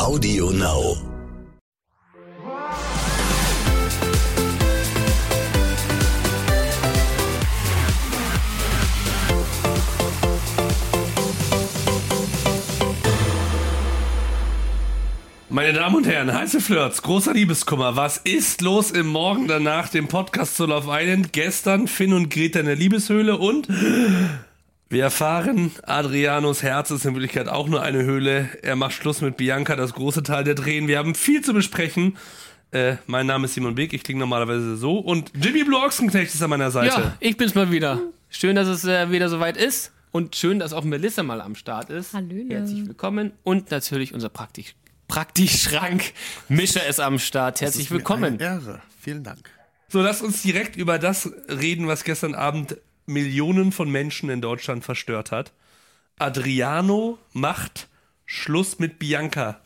Audio Now. Meine Damen und Herren, heiße Flirts, großer Liebeskummer. Was ist los im Morgen danach dem Podcast zu Love Island? Gestern Finn und Greta in der Liebeshöhle und wir erfahren, Adrianos Herz ist in Wirklichkeit auch nur eine Höhle. Er macht Schluss mit Bianca, das große Teil der Drehen. Wir haben viel zu besprechen. Äh, mein Name ist Simon Beek, ich klinge normalerweise so. Und Jimmy Blue Ochsenknecht ist an meiner Seite. Ja, ich bin's mal wieder. Schön, dass es äh, wieder soweit ist. Und schön, dass auch Melissa mal am Start ist. Hallöle. Herzlich willkommen. Und natürlich unser Praktik Praktikschrank. Mischer ist am Start. Herzlich ist mir willkommen. Eine Ehre. Vielen Dank. So, lass uns direkt über das reden, was gestern Abend Millionen von Menschen in Deutschland verstört hat. Adriano macht Schluss mit Bianca.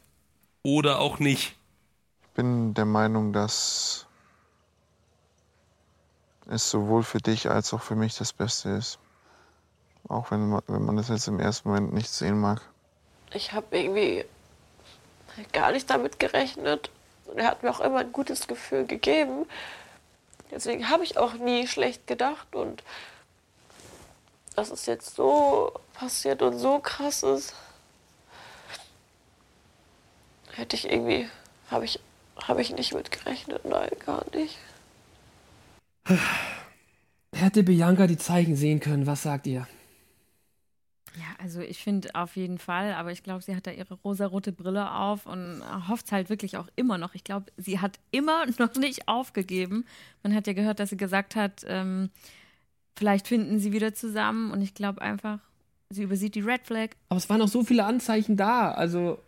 Oder auch nicht. Ich bin der Meinung, dass es sowohl für dich als auch für mich das Beste ist. Auch wenn man, wenn man das jetzt im ersten Moment nicht sehen mag. ich habe irgendwie gar nicht damit gerechnet. Und er hat mir auch immer ein gutes Gefühl gegeben. Deswegen habe ich auch nie schlecht gedacht. Und dass es jetzt so passiert und so krass ist, hätte ich irgendwie, habe ich, habe ich nicht mit gerechnet. Nein, gar nicht. Hätte Bianca die Zeichen sehen können, was sagt ihr? Ja, also ich finde auf jeden Fall, aber ich glaube, sie hat da ihre rosarote Brille auf und hofft halt wirklich auch immer noch. Ich glaube, sie hat immer noch nicht aufgegeben. Man hat ja gehört, dass sie gesagt hat, ähm, vielleicht finden sie wieder zusammen und ich glaube einfach, sie übersieht die Red Flag. Aber es waren noch so viele Anzeichen da. Also,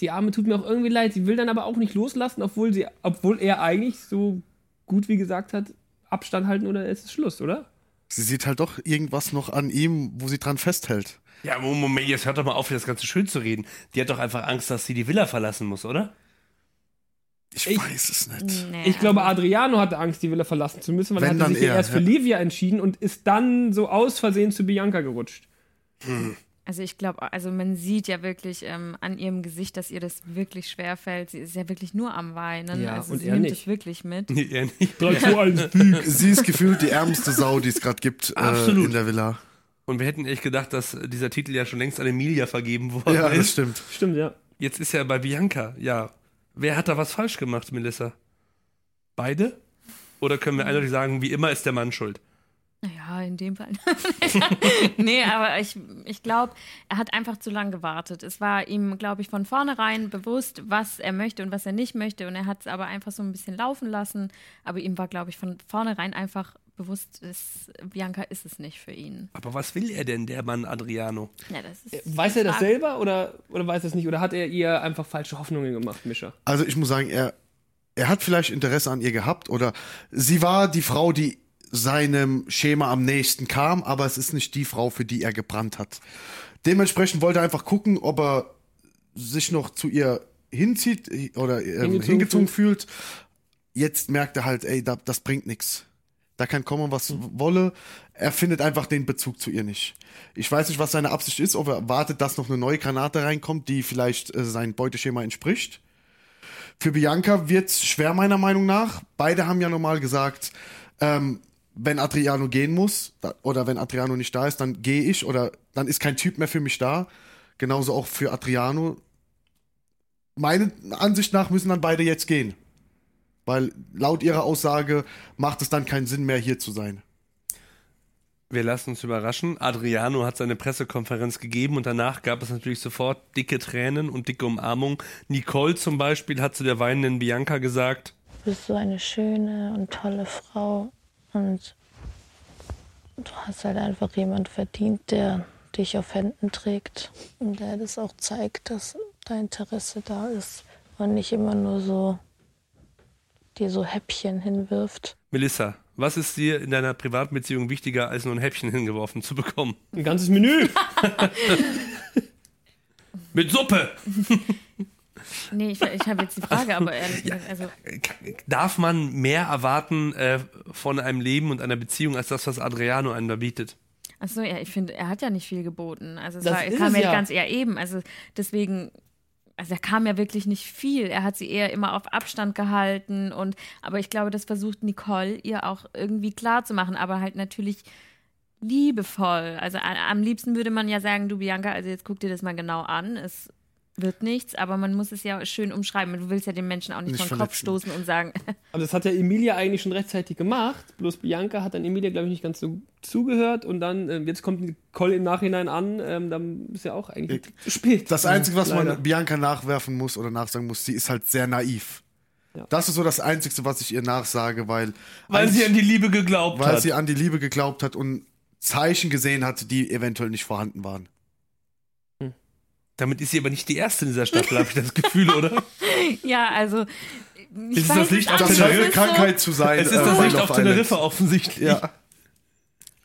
die Arme tut mir auch irgendwie leid. Sie will dann aber auch nicht loslassen, obwohl, sie, obwohl er eigentlich so gut wie gesagt hat, Abstand halten oder es ist Schluss, oder? Sie sieht halt doch irgendwas noch an ihm, wo sie dran festhält. Ja, Moment, jetzt hört doch mal auf, das Ganze schön zu reden. Die hat doch einfach Angst, dass sie die Villa verlassen muss, oder? Ich, Ich- weiß es nicht. Nee, Ich glaube, Adriano hatte Angst, die Villa verlassen zu müssen, weil er Wenn, hatte dann sich ja er, erst für ja. Livia entschieden und ist dann so aus Versehen zu Bianca gerutscht. Also ich glaube, also man sieht ja wirklich ähm, an ihrem Gesicht, dass ihr das wirklich schwer fällt. Sie ist ja wirklich nur am Weinen. Ja, also und sie er nimmt nicht. es wirklich mit. Nee, eher nicht. 3, 2, 1, Peak. Sie ist gefühlt die ärmste Sau, die es gerade gibt äh, in der Villa. Und wir hätten echt gedacht, dass dieser Titel ja schon längst an Emilia vergeben worden Ja, das ist. stimmt. Stimmt, ja. Jetzt ist ja bei Bianca, ja. Wer hat da was falsch gemacht, Melissa? Beide? Oder können wir eindeutig sagen, wie immer ist der Mann schuld? Ja, in dem Fall. nee, aber ich, ich glaube, er hat einfach zu lange gewartet. Es war ihm, glaube ich, von vornherein bewusst, was er möchte und was er nicht möchte. Und er hat es aber einfach so ein bisschen laufen lassen. Aber ihm war, glaube ich, von vornherein einfach bewusst, dass Bianca ist es nicht für ihn. Aber was will er denn, der Mann Adriano? Ja, das ist Weiß er das Frage. selber oder, oder weiß er es nicht? Oder hat er ihr einfach falsche Hoffnungen gemacht, Mischa? Also ich muss sagen, er, er hat vielleicht Interesse an ihr gehabt oder sie war die Frau, die seinem Schema am nächsten kam, aber es ist nicht die Frau, für die er gebrannt hat. Dementsprechend wollte er einfach gucken, ob er sich noch zu ihr hinzieht äh, oder ähm, Hingezogen hingezogen, fühlt. Jetzt merkt er halt, ey, da, das bringt nichts. Da kann kommen, was wolle. Er findet einfach den Bezug zu ihr nicht. Ich weiß nicht, was seine Absicht ist, ob er wartet, dass noch eine neue Granate reinkommt, die vielleicht äh, sein Beuteschema entspricht. Für Bianca wird's schwer, meiner Meinung nach. Beide haben ja normal gesagt, ähm, wenn Adriano gehen muss oder wenn Adriano nicht da ist, dann gehe ich oder dann ist kein Typ mehr für mich da. Genauso auch für Adriano. Meiner Ansicht nach müssen dann beide jetzt gehen. Weil laut ihrer Aussage macht es dann keinen Sinn mehr, hier zu sein. Wir lassen uns überraschen. Adriano hat seine Pressekonferenz gegeben und danach gab es natürlich sofort dicke Tränen und dicke Umarmung. Nicole zum Beispiel hat zu der weinenden Bianca gesagt, Du bist so eine schöne und tolle Frau und du hast halt einfach jemand verdient, der dich auf Händen trägt und der das auch zeigt, dass dein Interesse da ist und nicht immer nur so dir so Häppchen hinwirft. Melissa, was ist dir in deiner privaten Beziehung wichtiger, als nur ein Häppchen hingeworfen zu bekommen? Ein ganzes Menü. Mit Suppe! Nee, ich, ich habe jetzt die Frage, aber ehrlich gesagt, also Darf man mehr erwarten äh, von einem Leben und einer Beziehung, als das, was Adriano einem da bietet? Achso, ja, ich finde, er hat ja nicht viel geboten. Also es Das war, ist kam es mir ja. ganz eher eben. Also deswegen also da kam ja wirklich nicht viel. Er hat sie eher immer auf Abstand gehalten und, aber ich glaube, das versucht Nicole ihr auch irgendwie klar zu machen, aber halt natürlich liebevoll. Also am liebsten würde man ja sagen, du Bianca, also jetzt guck dir das mal genau an. Es wird nichts, aber man muss es ja schön umschreiben. Du willst ja den Menschen auch nicht, Nicht vor den Kopf stoßen und sagen, Aber das hat ja Emilia eigentlich schon rechtzeitig gemacht. Bloß Bianca hat dann Emilia, glaube ich, nicht ganz so zugehört. Und dann, ähm, jetzt kommt Nicole im Nachhinein an. Ähm, dann ist ja auch eigentlich zu spät. Das Einzige, was Leider. man Bianca nachwerfen muss oder nachsagen muss, sie ist halt sehr naiv. Ja. Das ist so das Einzige, was ich ihr nachsage, weil, Weil sie an die Liebe geglaubt weil hat. sie an die Liebe geglaubt hat und Zeichen gesehen hat, die eventuell nicht vorhanden waren. Damit ist sie aber nicht die Erste in dieser Staffel, habe ich das Gefühl, oder? ja, also ich Ist weiß das Licht es auf. Teneriffa? Es ist Krankheit zu sein. Es ist äh, das bei Licht auf. Teneriffa offensichtlich. Ja,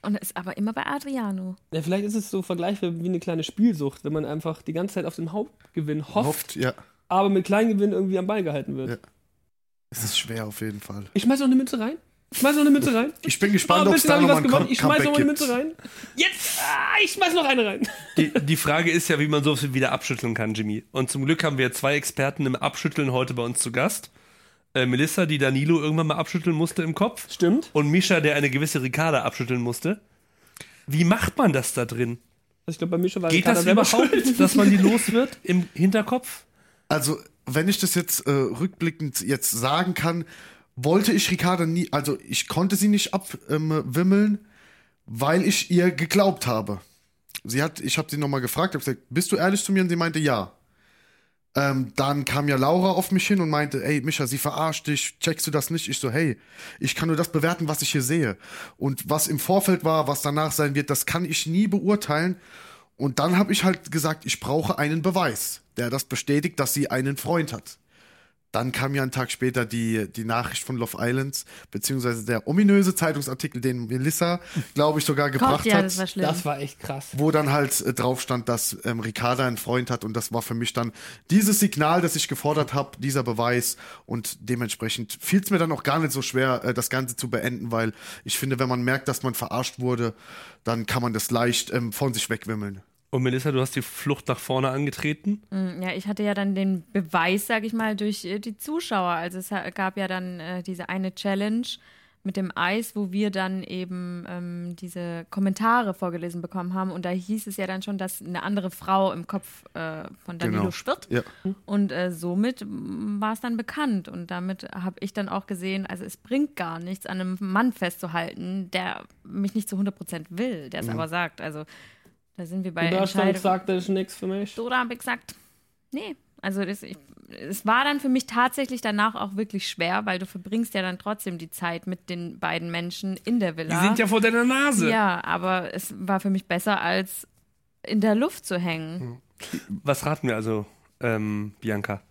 Und ist aber immer bei Adriano. Ja, vielleicht ist es so vergleichbar wie eine kleine Spielsucht, wenn man einfach die ganze Zeit auf den Hauptgewinn hofft, hofft, ja. aber mit Kleingewinn irgendwie am Ball gehalten wird. Ja. Es ist schwer auf jeden Fall. Ich schmeiß noch eine Münze rein. Ich schmeiß noch eine Münze rein. Ich bin gespannt, ob es da was nochmal gewonnen. Ich schmeiß noch eine. Münze rein. Jetzt! Ah, ich schmeiß noch eine rein. Die, die Frage ist ja, wie man sowas wieder abschütteln kann, Jimmy. Und zum Glück haben wir zwei Experten im Abschütteln heute bei uns zu Gast. Äh, Melissa, die Danilo irgendwann mal abschütteln musste im Kopf. Stimmt. Und Misha, der eine gewisse Ricarda abschütteln musste. Wie macht man das da drin? Also ich glaube, bei Mischa war Geht Ricarda das überhaupt, dass man die los wird im Hinterkopf? Also, wenn ich das jetzt äh, rückblickend jetzt sagen kann, wollte ich Ricarda nie, also ich konnte sie nicht abwimmeln, weil ich ihr geglaubt habe. Sie hat, ich habe sie nochmal gefragt, habe gesagt, bist du ehrlich zu mir? Und sie meinte ja. Ähm, dann kam ja Laura auf mich hin und meinte, ey, Micha, sie verarscht dich, checkst du das nicht? Ich so, hey, ich kann nur das bewerten, was ich hier sehe. Und was im Vorfeld war, was danach sein wird, das kann ich nie beurteilen. Und dann habe ich halt gesagt, ich brauche einen Beweis, der das bestätigt, dass sie einen Freund hat. Dann kam ja einen Tag später die, die Nachricht von Love Islands, beziehungsweise der ominöse Zeitungsartikel, den Melissa, glaube ich, sogar gebracht ja, hat das war schlimm. Das war echt krass. wo dann halt äh, drauf stand, dass ähm, Ricarda einen Freund hat und das war für mich dann dieses Signal, das ich gefordert habe, dieser Beweis und dementsprechend fiel es mir dann auch gar nicht so schwer, äh, das Ganze zu beenden, weil ich finde, wenn man merkt, dass man verarscht wurde, dann kann man das leicht ähm, von sich wegwimmeln. Und Melissa, du hast die Flucht nach vorne angetreten. Mm, Ja, ich hatte ja dann den Beweis, sag ich mal, durch äh, die Zuschauer. Also es gab ja dann äh, diese eine Challenge mit dem Eis, wo wir dann eben ähm, diese Kommentare vorgelesen bekommen haben. Und da hieß es ja dann schon, dass eine andere Frau im Kopf äh, von Danilo Genau. schwirrt. Ja. Und äh, somit mm, war es dann bekannt. Und damit habe ich dann auch gesehen, also es bringt gar nichts, an einem Mann festzuhalten, der mich nicht zu 100% will, der es aber sagt. Also da sind wir bei Und da stand, Entscheidungen. sagt, das ist nichts für mich. So, da habe ich gesagt, nee. Also das, ich, es war dann für mich tatsächlich danach auch wirklich schwer, weil du verbringst ja dann trotzdem die Zeit mit den beiden Menschen in der Die Villa. sind ja vor deiner Nase. ja, aber es war für mich besser, als in der Luft zu hängen. Was raten wir also, ähm, Bianca?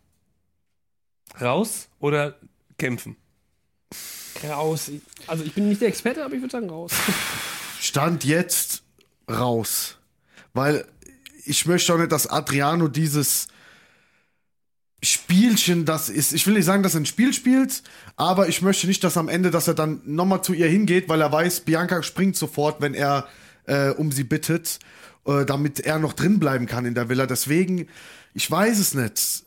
Raus oder kämpfen? Raus. Also ich bin nicht der Experte, aber ich würde sagen raus. Stand jetzt raus. Weil ich möchte auch nicht, dass Adriano dieses Spielchen, das ist, ich will nicht sagen, dass er ein Spiel spielt, aber ich möchte nicht, dass am Ende, dass er dann nochmal zu ihr hingeht, weil er weiß, Bianca springt sofort, wenn er äh, um sie bittet, äh, damit er noch drin bleiben kann in der Villa. Deswegen, ich weiß es nicht.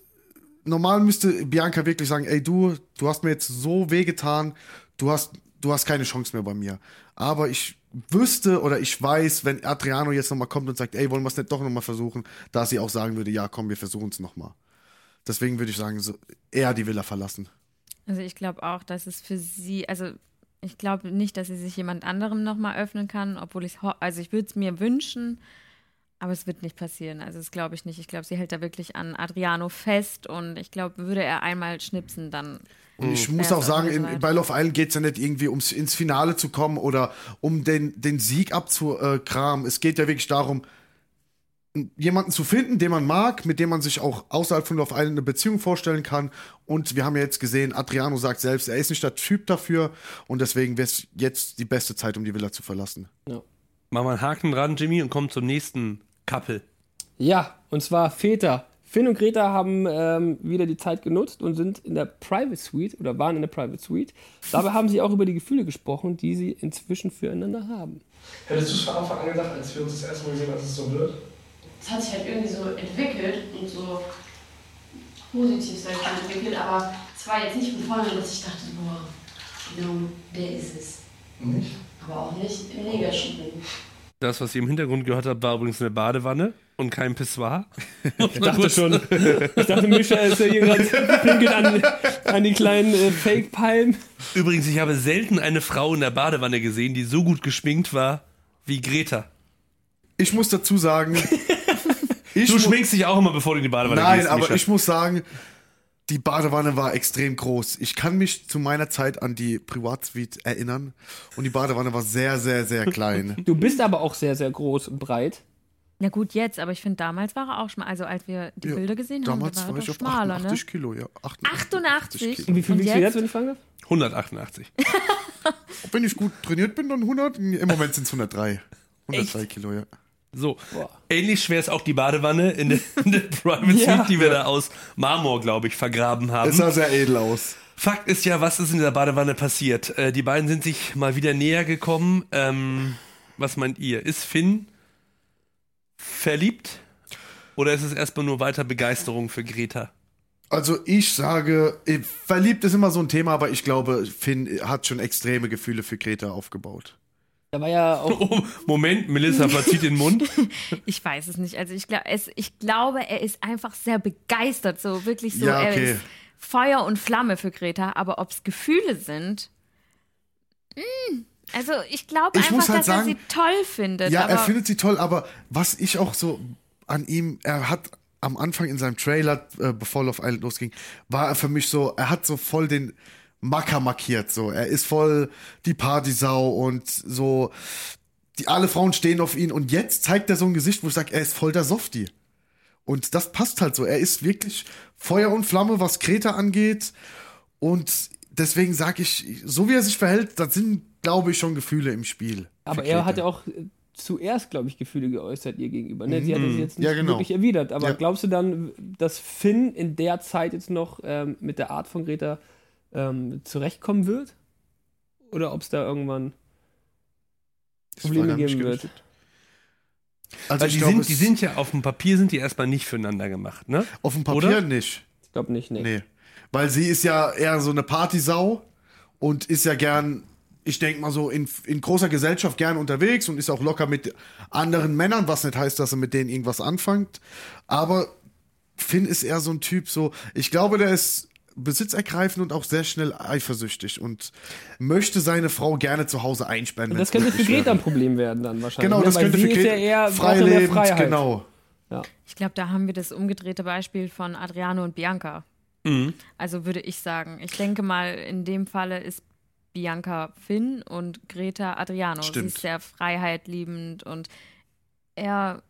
Normal müsste Bianca wirklich sagen, ey du, du hast mir jetzt so wehgetan, du hast, du hast keine Chance mehr bei mir. Aber ich wüsste oder ich weiß, wenn Adriano jetzt nochmal kommt und sagt, ey, wollen wir es nicht doch nochmal versuchen, dass sie auch sagen würde, ja, komm, wir versuchen es nochmal. Deswegen würde ich sagen, so, eher die Villa verlassen. Also ich glaube auch, dass es für sie, also ich glaube nicht, dass sie sich jemand anderem nochmal öffnen kann, obwohl ich, also ich würde es mir wünschen, aber es wird nicht passieren. Also das glaube ich nicht. Ich glaube, sie hält da wirklich an Adriano fest und ich glaube, würde er einmal schnipsen, dann ich muss Ja, auch sagen, in, bei Love Island geht es ja nicht irgendwie ums ins Finale zu kommen oder um den, den Sieg abzukramen. Es geht ja wirklich darum, jemanden zu finden, den man mag, mit dem man sich auch außerhalb von Love Island eine Beziehung vorstellen kann. Und wir haben ja jetzt gesehen, Adriano sagt selbst, er ist nicht der Typ dafür und deswegen wäre es jetzt die beste Zeit, um die Villa zu verlassen. Machen wir einen Haken dran, Jimmy, und kommen zum nächsten Couple. Ja, und zwar Väter. Finn und Greta haben ähm, wieder die Zeit genutzt und sind in der Private Suite oder waren in der Private Suite. Dabei haben sie auch über die Gefühle gesprochen, die sie inzwischen füreinander haben. Hättest du es von Anfang an gedacht, als wir uns das erste Mal gesehen haben, dass es so wird? es hat sich halt irgendwie so entwickelt und so positiv sag ich mal, entwickelt, aber es war jetzt nicht von vorne, dass ich dachte, boah, genau, der ist es. Nicht? Aber auch nicht im Negativen. Das, was ihr im Hintergrund gehört habt, war übrigens eine Badewanne und kein Pissoir. Ich dachte schon. Ich dachte, Mischa ist ja hier gerade pinkelt an, an die kleinen äh, Fake-Palmen. Übrigens, ich habe selten eine Frau in der Badewanne gesehen, die so gut geschminkt war wie Greta. Ich muss dazu sagen, ich Du schminkst dich auch immer, bevor du in die Badewanne Nein, gehst. aber Mischa. ich muss sagen, die Badewanne war extrem groß. Ich kann mich zu meiner Zeit an die Privatsuite erinnern und die Badewanne war sehr, sehr, sehr klein. Du bist aber auch sehr, sehr groß und breit. Na gut, jetzt, aber ich finde, damals war er auch schmal. Also als wir die Ja, Bilder gesehen haben, war war er ich doch schmaler, 88 ne? Kilo, ja. 88? Kilo. Und wie viel wiegst du jetzt? wenn ich fragen darf? 188. Wenn ich gut trainiert bin, dann 100. Im Moment sind es 103. 103 Kilo, ja. So, ähnlich schwer ist auch die Badewanne in der, in der Private Ja. Suite, die wir da aus Marmor, glaube ich, vergraben haben. Es sah sehr edel aus. Fakt ist ja, was ist in dieser Badewanne passiert? Äh, die beiden sind sich mal wieder näher gekommen. Ähm, was meint ihr? Ist Finn verliebt? Oder ist es erstmal nur weiter Begeisterung für Greta? Also ich sage, eh, verliebt ist immer so ein Thema, aber ich glaube, Finn hat schon extreme Gefühle für Greta aufgebaut. Da war ja auch. Oh, Moment, Melissa verzieht den Mund. Ich weiß es nicht. Also ich, glaub, es, ich glaube, er ist einfach sehr begeistert. So wirklich so, Ja, er okay. ist Feuer und Flamme für Greta. Aber ob es Gefühle sind. mm, Also ich glaube einfach, halt dass er sagen, sie toll findet. Ja, er findet sie toll, aber was ich auch so an ihm, er hat am Anfang in seinem Trailer, äh, bevor Love Island losging, war er für mich so, er hat so voll den Macker markiert, so. Er ist voll die Partysau und so, die, alle Frauen stehen auf ihn und jetzt zeigt er so ein Gesicht, wo ich sage, er ist voll der Softie. Und das passt halt so. Er ist wirklich Feuer und Flamme, was Kreta angeht. Und deswegen sage ich, so wie er sich verhält, da sind, glaube ich, schon Gefühle im Spiel. Aber er hat ja auch äh, zuerst, glaube ich, Gefühle geäußert ihr gegenüber. Ne? Sie hat das jetzt nicht Ja, genau. wirklich erwidert. Aber Ja. glaubst du dann, dass Finn in der Zeit jetzt noch ähm, mit der Art von Greta ähm, zurechtkommen wird? Oder ob es da irgendwann Das Probleme geben wird? gerichtet. Also ich die, glaube, sind, die sind ja auf dem Papier sind die erstmal nicht füreinander gemacht, ne? auf dem Papier Oder? nicht. Ich glaube nicht, nee. Nee. Weil sie ist ja eher so eine Partysau und ist ja gern, ich denke mal so, in, in großer Gesellschaft gern unterwegs und ist auch locker mit anderen Männern, was nicht heißt, dass er mit denen irgendwas anfängt. Aber Finn ist eher so ein Typ, so, ich glaube, der ist besitzergreifend und auch sehr schnell eifersüchtig und möchte seine Frau gerne zu Hause einsperren. Und das könnte für Greta ein. Problem werden dann wahrscheinlich. Genau, ne? das könnte für Greta ja eher ja freilebend, Freiheit. genau. Ich glaube, da haben wir das umgedrehte Beispiel von Adriano und Bianca. Mhm. Also würde ich sagen. Ich denke mal, in dem Falle ist Bianca Finn und Greta Adriano. Stimmt. Sie ist sehr freiheitliebend und er.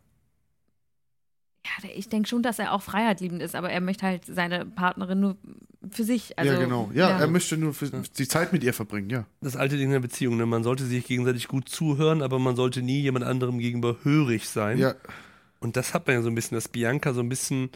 Ja, ich denke schon, dass er auch freiheitliebend ist, aber er möchte halt seine Partnerin nur für sich. Also, ja, genau. Ja, er möchte nur für, die Zeit mit ihr verbringen, ja. Das alte Ding in der Beziehung, ne? Man sollte sich gegenseitig gut zuhören, aber man sollte nie jemand anderem gegenüber hörig sein. Ja, Und das hat man ja so ein bisschen, dass Bianca so ein bisschen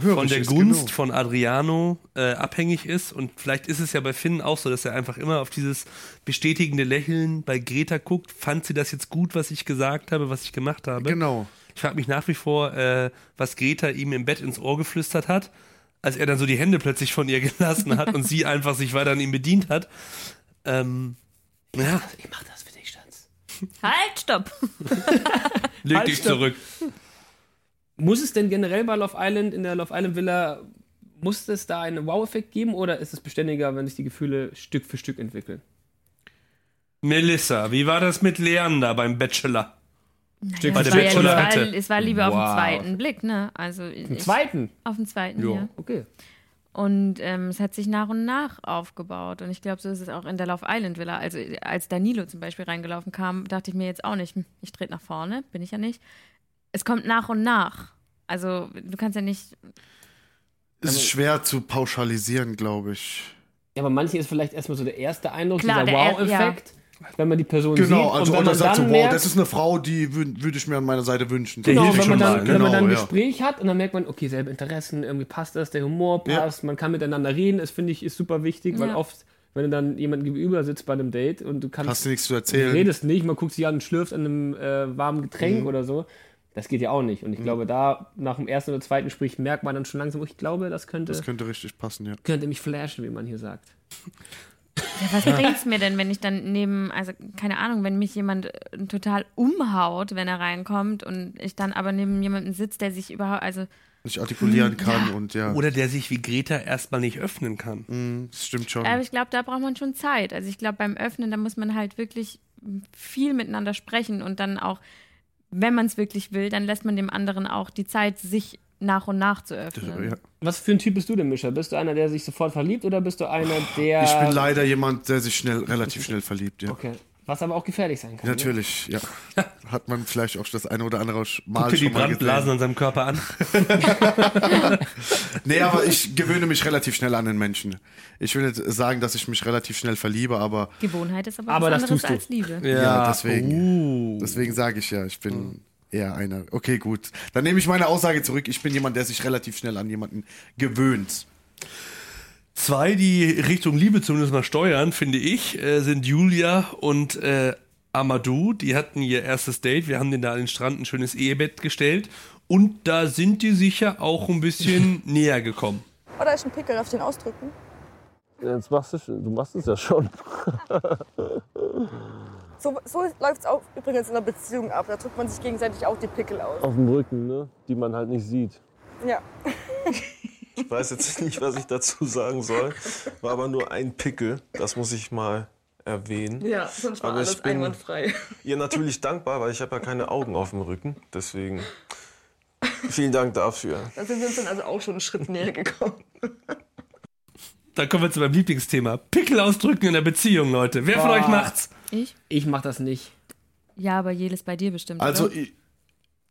von der ist, Gunst genau. von Adriano äh, abhängig ist. Und vielleicht ist es ja bei Finn auch so, dass er einfach immer auf dieses bestätigende Lächeln bei Greta guckt. Fand sie das jetzt gut, was ich gesagt habe, was ich gemacht habe? Genau. Ich frage mich nach wie vor, äh, was Greta ihm im Bett ins Ohr geflüstert hat, als er dann so die Hände plötzlich von ihr gelassen hat und sie einfach sich weiter an ihm bedient hat. Ähm, ja, Ich mach das für dich, Schatz. Halt, stopp! leg Halt, dich stopp. zurück. Muss es denn generell bei Love Island, in der Love Island Villa, muss es da einen Wow-Effekt geben oder ist es beständiger, wenn sich die Gefühle Stück für Stück entwickeln? Melissa, wie war das mit Leander beim Bachelor? Stück Bei es, der war ja, es, war, es war lieber auf Wow. den zweiten Blick, ne? Also Im ich, zweiten? auf den zweiten, Jo. ja. Okay. Und ähm, es hat sich nach und nach aufgebaut. Und ich glaube, so ist es auch in der Love Island Villa. Also als Danilo zum Beispiel reingelaufen kam, dachte ich mir jetzt auch nicht, hm, ich trete nach vorne, bin ich ja nicht. Es kommt nach und nach. Also du kannst ja nicht. Es ist schwer zu pauschalisieren, glaube ich. Ja, aber manchen ist vielleicht erstmal so der erste Eindruck, Klar, dieser der- Wow-Effekt, wenn man die Person sieht. Genau, also und wenn oder man sagt so, dann wow, merkt, das ist eine Frau, die wü- würde ich mir an meiner Seite wünschen. Der Genau, wenn schon man, dann, mal, wenn man dann ein genau, ja. Gespräch hat und dann merkt man, okay, selbe Interessen, irgendwie passt das, der Humor Ja. passt, man kann miteinander reden, das finde ich ist super wichtig, weil Ja. oft, wenn du dann jemand gegenüber sitzt bei einem Date und du kannst, Hast du nichts zu du erzählen? redest nicht, man guckt sich an und schlürft an einem äh, warmen Getränk Mhm. oder so, Das geht ja auch nicht. Und ich glaube, da nach dem ersten oder zweiten Gespräch merkt man dann schon langsam, ich glaube, das könnte, Das könnte richtig passen, ja. könnte mich flashen, wie man hier sagt. Ja, was bringt's mir denn, wenn ich dann neben, also keine Ahnung, wenn mich jemand äh, total umhaut, wenn er reinkommt und ich dann aber neben jemandem sitze, der sich überhaupt, also Nicht artikulieren kann und ja. Oder der sich wie Greta erstmal nicht öffnen kann. Mm, das stimmt schon. Aber ich glaube, da braucht man schon Zeit. Also ich glaube, beim Öffnen, da muss man halt wirklich viel miteinander sprechen und dann auch, wenn man es wirklich will, dann lässt man dem anderen auch die Zeit, sich nach und nach zu öffnen. ja. Was für ein Typ bist du denn, Mischa? Bist du einer, der sich sofort verliebt oder bist du einer, der. Ich bin leider jemand, der sich schnell, relativ schnell verliebt, ja. Okay. Was aber auch gefährlich sein kann. ne? Natürlich, ja. Hat man vielleicht auch das eine oder andere mal Guck dir die Brandblasen gesehen. an seinem Körper an. Nee, aber ich gewöhne mich relativ schnell an den Menschen. Ich will nicht sagen, dass ich mich relativ schnell verliebe, aber Gewohnheit ist aber, Aber was das anderes tust du. als Liebe. ja, deswegen. Uh. Deswegen sage ich ja, ich bin eher einer. Okay, gut. Dann nehme ich meine Aussage zurück. Ich bin jemand, der sich relativ schnell an jemanden gewöhnt. Zwei, die Richtung Liebe zumindest mal steuern, finde ich, äh, sind Julia und äh, Amadou. Die hatten ihr erstes Date. Wir haben denen da an den Strand ein schönes Ehebett gestellt. Und da sind die sicher auch ein bisschen näher gekommen. Oder ist ein Pickel auf den ausdrücken? Jetzt machst du, du machst es ja schon. So, so läuft es auch übrigens in einer Beziehung ab. Da drückt man sich gegenseitig auch die Pickel aus. Auf dem Rücken, ne? Die man halt nicht sieht. Ja. Ich weiß jetzt nicht, was ich dazu sagen soll. War aber nur ein Pickel. Das muss ich mal erwähnen. Ja, sonst war Aber ich alles bin einwandfrei. ihr natürlich dankbar, weil ich habe ja keine Augen auf dem Rücken. Deswegen vielen Dank dafür. Da sind wir uns dann also auch schon einen Schritt näher gekommen. Dann kommen wir zu meinem Lieblingsthema. Pickel ausdrücken in der Beziehung, Leute. Wer von Boah. euch macht's? Ich? Ich mach das nicht. Ja, aber jedes bei dir bestimmt. Also, oder? ich,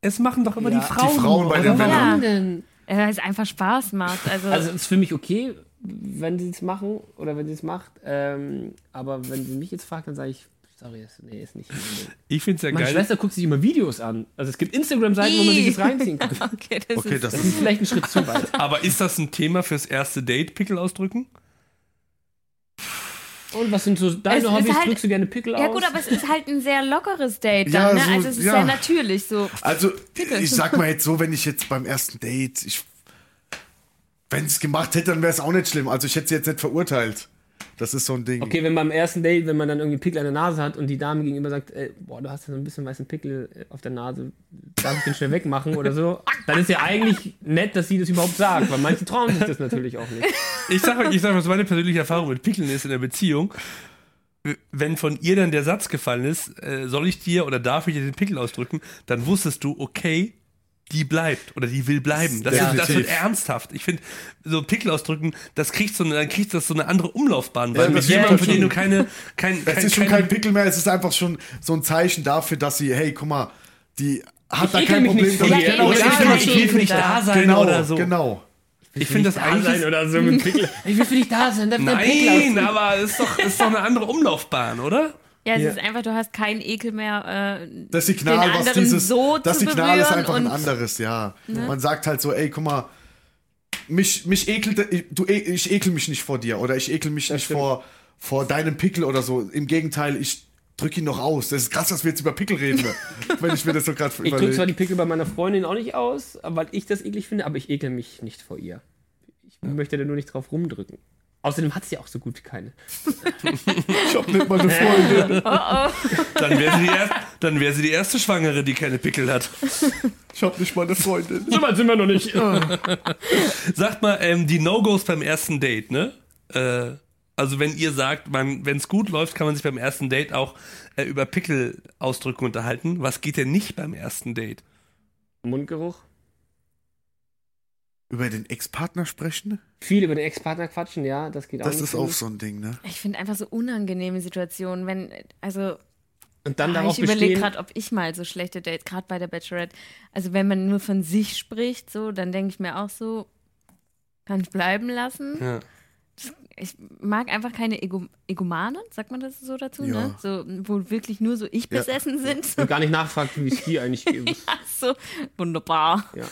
Es machen doch immer Ja. die Frauen. die Frauen bei den? Männern. Weil es einfach Spaß macht. Also, Also, es ist für mich okay, wenn sie es machen oder wenn sie es macht. Ähm, aber wenn sie mich jetzt fragt, dann sage ich, sorry, nee, ist nicht. mein Ding. Ich find's ja Meine geil. Schwester guckt sich immer Videos an. Also, es gibt Instagram-Seiten, wo man sich das reinziehen kann. okay, das okay, ist, das ist. vielleicht ein Schritt zu weit. Aber ist das ein Thema fürs erste Date, Pickel ausdrücken? Und was sind so deine Es Hobbys? halt- Drückst du gerne Pickel aus? ja gut, aber es ist halt ein sehr lockeres Date Ja, dann, ne? so- Also es ist ja. sehr natürlich so. Also, ich sag mal jetzt so, wenn ich jetzt beim ersten Date, ich, wenn es gemacht hätte, dann wäre es auch nicht schlimm. Also, ich hätte sie jetzt nicht verurteilt. Das ist so ein Ding. Okay, wenn beim ersten Date, wenn man dann irgendwie Pickel an der Nase hat und die Dame gegenüber sagt, ey, boah, du hast ja so ein bisschen weißen Pickel äh, auf der Nase, darf ich den schnell wegmachen oder so, dann ist ja eigentlich nett, dass sie das überhaupt sagt, weil manche trauen sich das natürlich auch nicht. Ich sag euch, ich sag, was meine persönliche Erfahrung mit Pickeln ist in der Beziehung. Wenn von ihr dann der Satz gefallen ist, äh, soll ich dir oder darf ich dir den Pickel ausdrücken, dann wusstest du, okay, die bleibt oder die will bleiben. Das, ist, das wird ernsthaft. Ich finde, so Pickel ausdrücken, das kriegt so eine, dann kriegt das so eine andere Umlaufbahn, weil Ja, mit das jemandem, für den du keine, kein, Es kein, ist schon kein Pickel mehr, es ist einfach schon so ein Zeichen dafür, dass sie, hey, guck mal, die hat Ich da kein Problem damit. Genau, ich ich will für dich da sein genau, oder so. genau. Ich finde das da eigentlich. sein oder so mit Pickel. Ich will für dich da sein, Nein, aber es ist doch, es ist doch eine andere Umlaufbahn, oder? Ja, es Ja. ist einfach, du hast keinen Ekel mehr. Äh, Das Signal, den was dieses, so das zu Signal ist einfach ein anderes, ja. Man sagt halt so, ey, guck mal, mich, mich ekelt, du, e- ich ekel mich nicht vor dir oder ich ekel mich nicht stimmt. vor, vor deinem Pickel oder so. Im Gegenteil, ich drück ihn noch aus. Das ist krass, dass wir jetzt über Pickel reden, ne? wenn ich mir das so gerade Ich drücke zwar die Pickel bei meiner Freundin auch nicht aus, weil ich das eklig finde, aber ich ekel mich nicht vor ihr. Ich möchte da nur nicht drauf rumdrücken. Außerdem hat sie ja auch so gut wie keine. Ich hab nicht mal eine Freundin. Dann wäre sie, wär sie die erste Schwangere, die keine Pickel hat. Ich hab nicht mal eine Freundin. So weit sind wir noch nicht. Sagt mal, ähm, die No-Gos beim ersten Date, ne? Äh, also wenn ihr sagt, wenn es gut läuft, kann man sich beim ersten Date auch äh, über Pickelausdrücke unterhalten. Was geht denn nicht beim ersten Date? Mundgeruch. Über den Ex-Partner sprechen? Viel über den Ex-Partner quatschen, ja, das geht auch Das ist auch so ein Ding, ne? ich finde einfach so unangenehme Situationen, wenn, also Und dann Ah, darauf ich überlege gerade, ob ich mal so schlechte Dates, gerade bei der Bachelorette, also wenn man nur von sich spricht, so, dann denke ich mir auch so, kann ich bleiben lassen. Ja. Ich mag einfach keine Ego Egomanen, sagt man das so dazu, Ja. ne? So, wo wirklich nur so ich Ja. besessen sind. So, und gar nicht nachfragt, wie es dir eigentlich geht. ach so, wunderbar. Ja.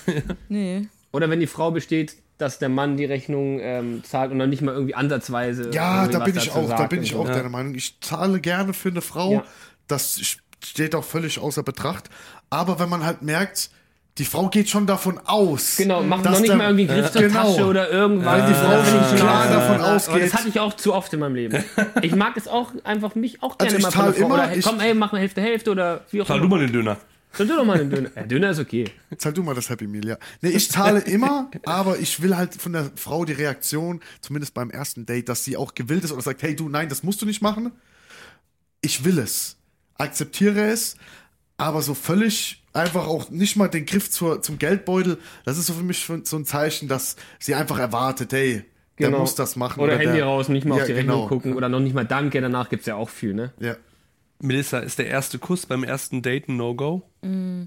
Nee. Oder wenn die Frau besteht, dass der Mann die Rechnung ähm, zahlt und dann nicht mal irgendwie ansatzweise. Ja, irgendwie da was bin ich dazu auch, da bin ich auch Ja. deiner Meinung. Ich zahle gerne für eine Frau. Ja. Das steht auch völlig außer Betracht. Aber wenn man halt merkt, die Frau geht schon davon aus. Genau, macht noch nicht der- mal irgendwie Griff zur Genau. Tasche oder irgendwas. Weil die Frau Da bin ich schon klar davon ausgeht. Das hatte ich auch zu oft in meinem Leben. Ich mag es auch einfach mich auch Also gerne ich mal von der Frau. immer, Oder hey, ich- komm, ey, mach mal Hälfte, Hälfte oder wie auch Zahl du mal den Döner. Zahl du doch mal den Döner. Ja, Döner ist okay. Zahl du mal das Happy Meal, ja. Nee, ich zahle immer, aber ich will halt von der Frau die Reaktion, zumindest beim ersten Date, dass sie auch gewillt ist oder sagt, hey du, nein, das musst du nicht machen. Ich will es. Akzeptiere es, aber so völlig einfach auch nicht mal den Griff zur, zum Geldbeutel, das ist so für mich so ein Zeichen, dass sie einfach erwartet, hey, der Genau. muss das machen. Oder, Handy der, raus, nicht mal ja, auf die Rechnung genau. gucken oder noch nicht mal Danke, danach gibt es ja auch viel, ne? Ja. Melissa, ist der erste Kuss beim ersten Date ein No-Go? Mm,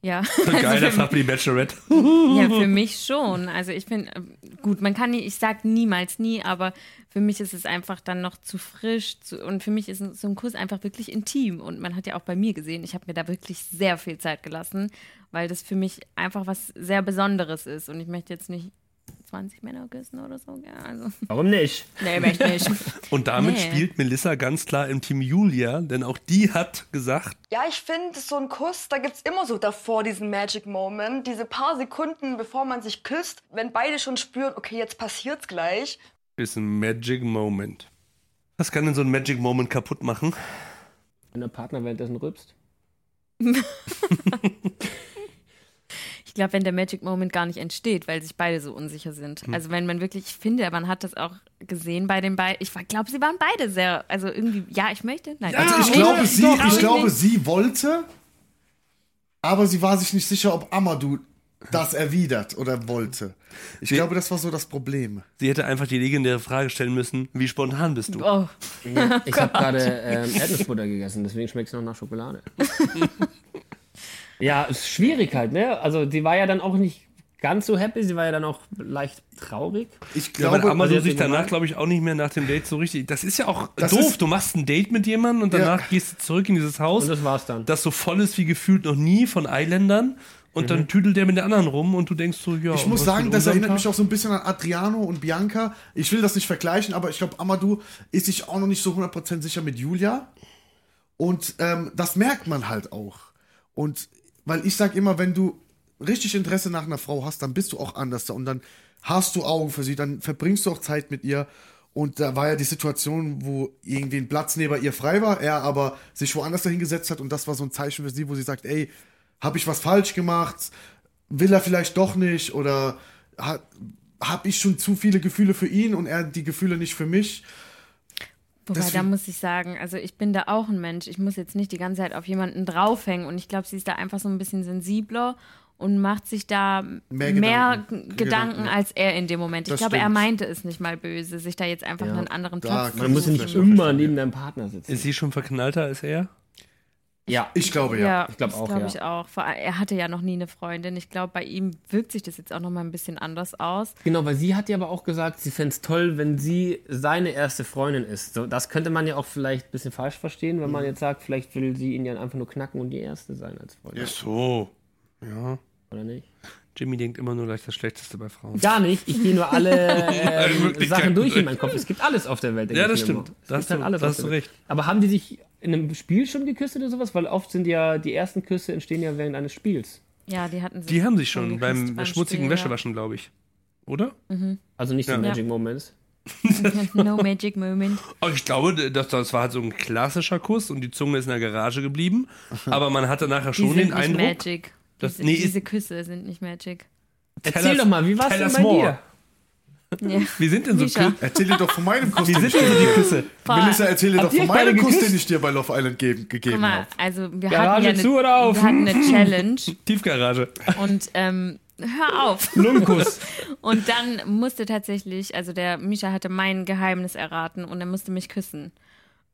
ja. Geil, Also fragt die Bachelorette. Ja, für mich schon. Also ich finde, gut, man kann nie, ich sag niemals nie, aber für mich ist es einfach dann noch zu frisch zu, und für mich ist so ein Kuss einfach wirklich intim und man hat ja auch bei mir gesehen, ich habe mir da wirklich sehr viel Zeit gelassen, weil das für mich einfach was sehr Besonderes ist und ich möchte jetzt nicht 20 Männer küssen oder so. Ja, also. Warum nicht? Nee, möchte ich nicht. Und damit Nee. spielt Melissa ganz klar im Team Julia, denn auch die hat gesagt, Ja, ich finde, so ein Kuss, da gibt's immer so davor diesen Magic Moment, diese paar Sekunden, bevor man sich küsst, wenn beide schon spüren, okay, jetzt passiert's gleich. ist ein Magic Moment. Was kann denn so ein Magic Moment kaputt machen? Wenn der Partner währenddessen rübst. Ich glaube, wenn der Magic Moment gar nicht entsteht, weil sich beide so unsicher sind. Hm. Also wenn man wirklich, ich finde, man hat das auch gesehen bei den beiden. Ich glaube, sie waren beide sehr, also irgendwie, ja, ich möchte. Nein, Also ich nee, glaube, sie, doch, ich glaube, sie wollte, aber sie war sich nicht sicher, ob Amadou das erwidert oder wollte. Ich Sie- glaube, das war so das Problem. Sie hätte einfach die legendäre Frage stellen müssen, wie spontan bist du? Oh. Ich habe gerade ähm, Erdnussbutter gegessen, deswegen schmeckt es noch nach Schokolade. ja, ist schwierig halt, ne? Also, sie war ja dann auch nicht ganz so happy, sie war ja dann auch leicht traurig. Ich Ja, glaube, Amadou also sich danach, glaube ich, auch nicht mehr nach dem Date so richtig. Das ist ja auch Das doof. du machst ein Date mit jemandem und danach Ja. gehst du zurück in dieses Haus, Und das war's dann. das so voll ist wie gefühlt noch nie von Eiländern. Und dann tüdelt der mit den anderen rum und du denkst so, ja. ich muss sagen, das erinnert Tag? mich auch so ein bisschen an Adriano und Bianca. Ich will das nicht vergleichen, aber ich glaube, Amadou ist sich auch noch nicht so 100% sicher mit Julia. Und ähm, das merkt man halt auch. Und weil ich sag immer, wenn du richtig Interesse nach einer Frau hast, dann bist du auch anders da und dann hast du Augen für sie, dann verbringst du auch Zeit mit ihr. Und da war ja die Situation, wo irgendwie ein Platz neben ihr frei war, er aber sich woanders dahingesetzt hat und das war so ein Zeichen für sie, wo sie sagt, ey, habe ich was falsch gemacht? Will er vielleicht doch nicht? Oder ha, habe ich schon zu viele Gefühle für ihn und er die Gefühle nicht für mich? Wobei, da Deswegen- muss ich sagen, also ich bin da auch ein Mensch. Ich muss jetzt nicht die ganze Zeit auf jemanden draufhängen. Und ich glaube, sie ist da einfach so ein bisschen sensibler und macht sich da Mehr mehr, Gedanken. Gedanken, als er in dem Moment. Ich Das glaube, er stimmt. meinte es nicht mal böse, sich da jetzt einfach Ja. einen anderen Da Platz kann Man muss ja ich nicht immer neben deinem Partner sitzen. Ist sie schon verknallter als er? Ja. Ich glaube ja. Ja, Ich glaub das auch, glaube ja. ich auch. Er hatte ja noch nie eine Freundin. Ich glaube, bei ihm wirkt sich das jetzt auch noch mal ein bisschen anders aus. Genau, weil sie hat ja aber auch gesagt, sie fände es toll, wenn sie seine erste Freundin ist. So, das könnte man ja auch vielleicht ein bisschen falsch verstehen, wenn man jetzt sagt, vielleicht will sie ihn ja einfach nur knacken und die erste sein als Freundin. So. Ja. Oder nicht? Jimmy denkt immer nur gleich das Schlechteste bei Frauen. Gar nicht. Ich gehe nur alle ähm, Sachen durch in meinem Kopf. Es gibt alles auf der Welt. Ja, das stimmt. immer. Es Da gibt hast halt du- alles hast du recht. Aber haben die sich in einem Spiel schon geküsst oder sowas? Weil oft sind ja die ersten Küsse entstehen ja während eines Spiels. Ja, die hatten sich Die haben sich schon schon geküsst beim, schmutzigen Spiel, Wäschewaschen, glaube ich. Oder? Also nicht Ja. so Ja. Magic Moments. Ja. no magic moment. Aber ich glaube, das, das war halt so ein klassischer Kuss und die Zunge ist in der Garage geblieben. Aber man hatte nachher Die schon sind den nicht Eindruck. magic. dass- diese, nee, ist- diese Küsse sind nicht magic. Erzähl doch mal, wie war's tell denn bei more. dir? Ja. Wie sind denn so. Küsse? Erzähl dir doch von meinem Kuss. Wie den sind ich denn so dir- die Küsse? Melissa, erzähl dir Habt doch von meinem Kuss, den ich dir bei Love Island geben, gegeben habe. also wir Garage hatten ja eine, zu oder auf? wir hatten eine Challenge Tiefgarage. und ähm, hör auf. Lungenkuss. Und dann musste tatsächlich, also der Misha hatte mein Geheimnis erraten und er musste mich küssen.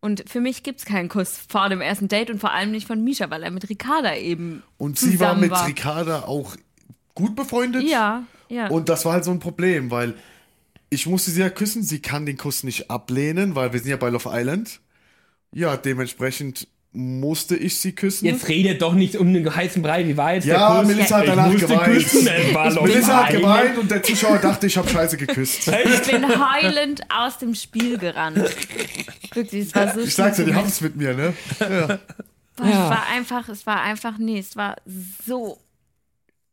Und für mich gibt es keinen Kuss vor dem ersten Date und vor allem nicht von Misha, weil er mit Ricarda eben Und sie war mit war. Ricarda auch gut befreundet. Ja, ja. Und das war halt so ein Problem, weil ich musste sie ja küssen. Sie kann den Kuss nicht ablehnen, weil wir sind ja bei Love Island. Ja, dementsprechend musste ich sie küssen. Jetzt redet doch nicht um den heißen Brei. Wie war jetzt der ja, Kuss? Melissa hat Ich danach musste geweint. küssen, Melissa hat geweint und der Zuschauer dachte, ich habe scheiße geküsst. ich bin heulend aus dem Spiel gerannt. Wirklich, es war so Ich sag's dir, die schlimm. haben's mit mir, ne? Ja. Boah, Es war einfach, es war einfach, nee, es war so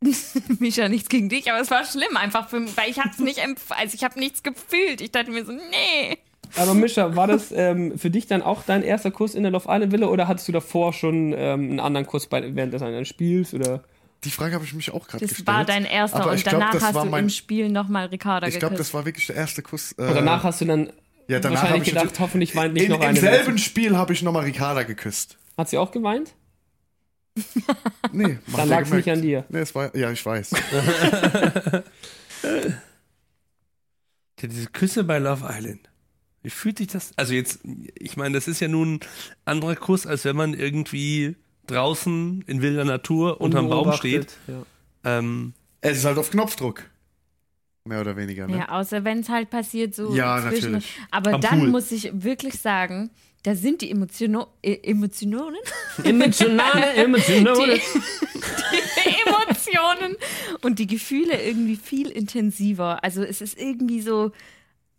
Mischa, nichts gegen dich, aber es war schlimm einfach für mich, weil ich hab's nicht empf also ich habe nichts gefühlt. Ich dachte mir so, nee. Aber Mischa, war das ähm, für dich dann auch dein erster Kuss in der Love Island Villa oder hattest du davor schon ähm, einen anderen Kuss bei, während des anderen Spiels oder? Die Frage habe ich mich auch gerade Das gestellt. war dein erster Aber und glaub, danach das hast du mein- im Spiel nochmal Ricarda Ich geküsst. glaube, das war wirklich der erste Kuss. äh, Und danach hast du dann ja, danach wahrscheinlich ich gedacht, hoffentlich weint nicht in, noch Im eine. selben Spiel habe ich nochmal Ricarda geküsst. Hat sie auch geweint? Nee, Dann lag's gemerkt. nicht an dir. Nee, es war, ja, ich weiß. Ja, diese Küsse bei Love Island. Wie fühlt sich das? Also jetzt, ich meine, das ist ja nun ein anderer Kuss, als wenn man irgendwie draußen in wilder Natur unterm Baum steht. Ja. Ähm, es ist halt auf Knopfdruck. Mehr oder weniger, ne? Ja, außer wenn es halt passiert so Ja, zwischen. natürlich. Aber Am dann Pool. muss ich wirklich sagen, da sind die Emotionen, äh, Emotionen, Emotionale, emotionale. die, die Emotionen und die Gefühle irgendwie viel intensiver. Also es ist irgendwie so,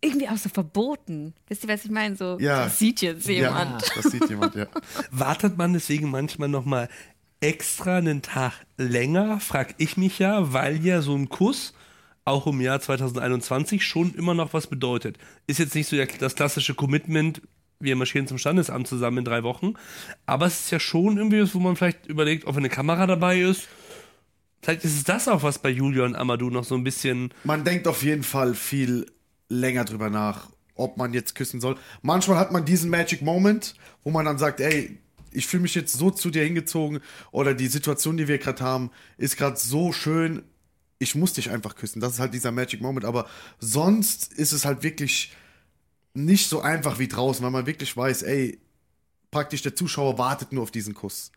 irgendwie auch so verboten. Wisst ihr, was ich meine? So, Ja. das sieht jetzt jemand. Ja, das sieht jemand, ja. wartet man deswegen manchmal noch mal extra einen Tag länger, frag ich mich ja, weil ja so ein Kuss auch im Jahr 2021 schon immer noch was bedeutet. Ist jetzt nicht so das klassische Commitment, wir marschieren zum Standesamt zusammen in drei Wochen, aber es ist ja schon irgendwie was, wo man vielleicht überlegt, ob eine Kamera dabei ist. Vielleicht ist es das auch, was bei Julia und Amadou noch so ein bisschen Man denkt auf jeden Fall viel länger drüber nach, ob man jetzt küssen soll. Manchmal hat man diesen Magic Moment, wo man dann sagt, ey, ich fühle mich jetzt so zu dir hingezogen oder die Situation, die wir gerade haben, ist gerade so schön. Ich muss dich einfach küssen. Das ist halt dieser Magic Moment. Aber sonst ist es halt wirklich nicht so einfach wie draußen, weil man wirklich weiß, ey, praktisch der Zuschauer wartet nur auf diesen Kuss.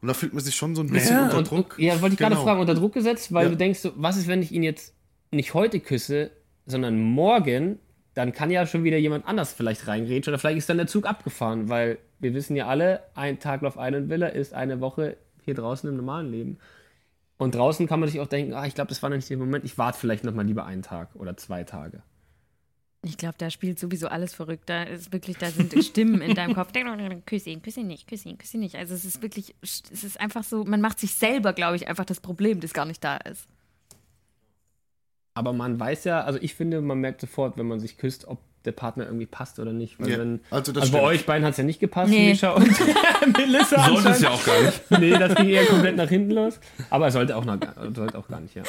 Und da fühlt man sich schon so ein bisschen Ja, unter und, Druck. ja, wollte ich gerade Genau. fragen, unter Druck gesetzt, weil Ja. du denkst, was ist, wenn ich ihn jetzt nicht heute küsse, sondern morgen, dann kann ja schon wieder jemand anders vielleicht reingrätschen oder vielleicht ist dann der Zug abgefahren, weil wir wissen ja alle, ein Tag auf einen Villa ist eine Woche hier draußen im normalen Leben. Und draußen kann man sich auch denken, ah, ich glaube, das war noch nicht der Moment, ich warte vielleicht noch mal lieber einen Tag oder zwei Tage. Ich glaube, da spielt sowieso alles verrückt. Da ist wirklich, da sind Stimmen in deinem Kopf. Küss ihn, küss ihn nicht, küss ihn, küss ihn nicht. Also es ist wirklich, es ist einfach so, man macht sich selber, glaube ich, einfach das Problem, das gar nicht da ist. Aber man weiß ja, also ich finde, man merkt sofort, wenn man sich küsst, ob der Partner irgendwie passt oder nicht. Weil Ja, wenn, also also das bei euch beiden hat es ja nicht gepasst, Nee. Mischa und Melissa. Sollte es ja auch gar nicht. Nee, das ging eher komplett nach hinten los. Aber es sollte auch, noch, gar- sollte auch gar nicht, ja.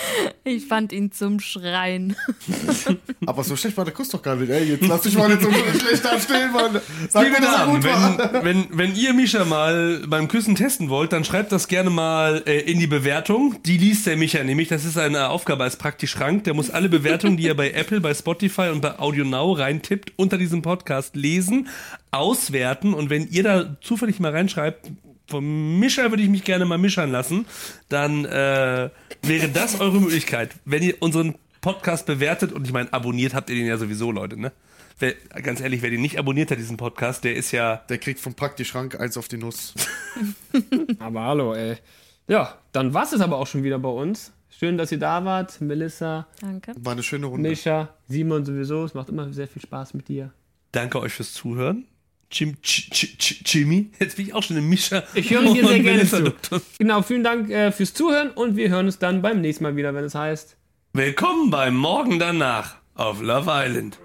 Ich fand ihn zum Schreien. Aber so schlecht war der Kuss doch gar nicht. Ey, jetzt lass dich mal nicht so schlecht dastehen, Mann. Sag mir, dass er gut war. wenn, wenn, wenn ihr Mischa mal beim Küssen testen wollt, dann schreibt das gerne mal äh, in die Bewertung. Die liest der Mischa nämlich. Das ist eine Aufgabe als Praktischrank. Der muss alle Bewertungen, die er bei Apple, bei Spotify und bei Audio Now reintippt, unter diesem Podcast lesen, auswerten. Und wenn ihr da zufällig mal reinschreibt, vom Mischa würde ich mich gerne mal mischern lassen, dann äh, wäre das eure Möglichkeit. Wenn ihr unseren Podcast bewertet, und ich meine, abonniert habt ihr den ja sowieso, Leute, ne? Wer, ganz ehrlich, wer den nicht abonniert hat, diesen Podcast, der ist ja. Der kriegt vom Praktischrank eins auf die Nuss. Aber hallo, ey. Ja, dann war es aber auch schon wieder bei uns. Schön, dass ihr da wart, Melissa, Danke. War eine schöne Runde. Mischa, Simon sowieso. Es macht immer sehr viel Spaß mit dir. Danke euch fürs Zuhören. Jim, Ch- Ch- Ch- Jimmy, jetzt bin ich auch schon im Mischa. Ich höre dir sehr gerne zu. Genau, vielen Dank äh, fürs Zuhören und wir hören uns dann beim nächsten Mal wieder, wenn es heißt. Willkommen beim Morgen danach auf Love Island.